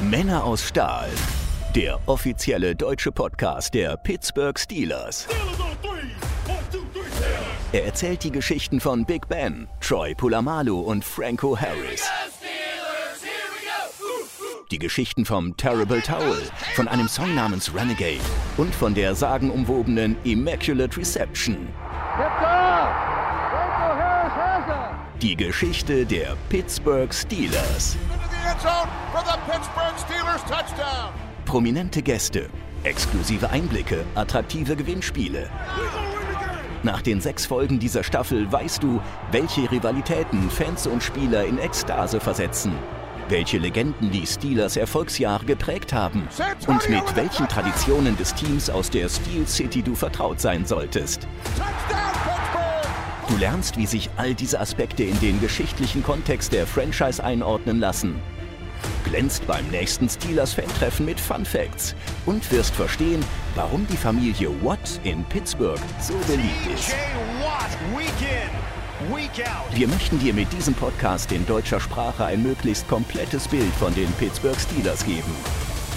Männer aus Stahl. Der offizielle deutsche Podcast der Pittsburgh Steelers. Er erzählt die Geschichten von Big Ben, Troy Polamalu und Franco Harris. Die Geschichten vom Terrible Towel, von einem Song namens Renegade und von der sagenumwobenen Immaculate Reception. Die Geschichte der Pittsburgh Steelers. Prominente Gäste, exklusive Einblicke, attraktive Gewinnspiele. Nach den sechs Folgen dieser Staffel weißt du, welche Rivalitäten Fans und Spieler in Ekstase versetzen, welche Legenden die Steelers Erfolgsjahre geprägt haben und mit welchen Traditionen des Teams aus der Steel City du vertraut sein solltest. Du lernst, wie sich all diese Aspekte in den geschichtlichen Kontext der Franchise einordnen lassen. Glänzt beim nächsten Steelers-Fan-Treffen mit Fun Facts und wirst verstehen, warum die Familie Watt in Pittsburgh so beliebt ist. Wir möchten dir mit diesem Podcast in deutscher Sprache ein möglichst komplettes Bild von den Pittsburgh Steelers geben.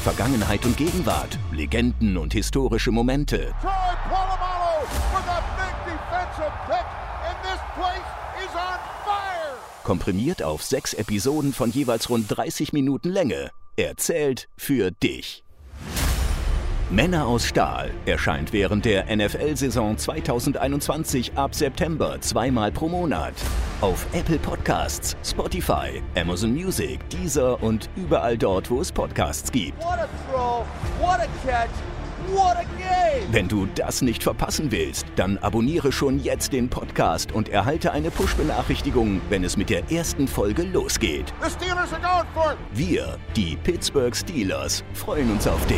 Vergangenheit und Gegenwart, Legenden und historische Momente. Troy Polamalu with a big defensive pick, Komprimiert auf sechs Episoden von jeweils rund 30 Minuten Länge. Erzählt für dich. Männer aus Stahl erscheint während der NFL-Saison 2021 ab September zweimal pro Monat. Auf Apple Podcasts, Spotify, Amazon Music, Deezer und überall dort, wo es Podcasts gibt. What a throw, what a catch. Wenn du das nicht verpassen willst, dann abonniere schon jetzt den Podcast und erhalte eine Push-Benachrichtigung, wenn es mit der ersten Folge losgeht. The Steelers are going for it. Wir, die Pittsburgh Steelers, freuen uns auf dich.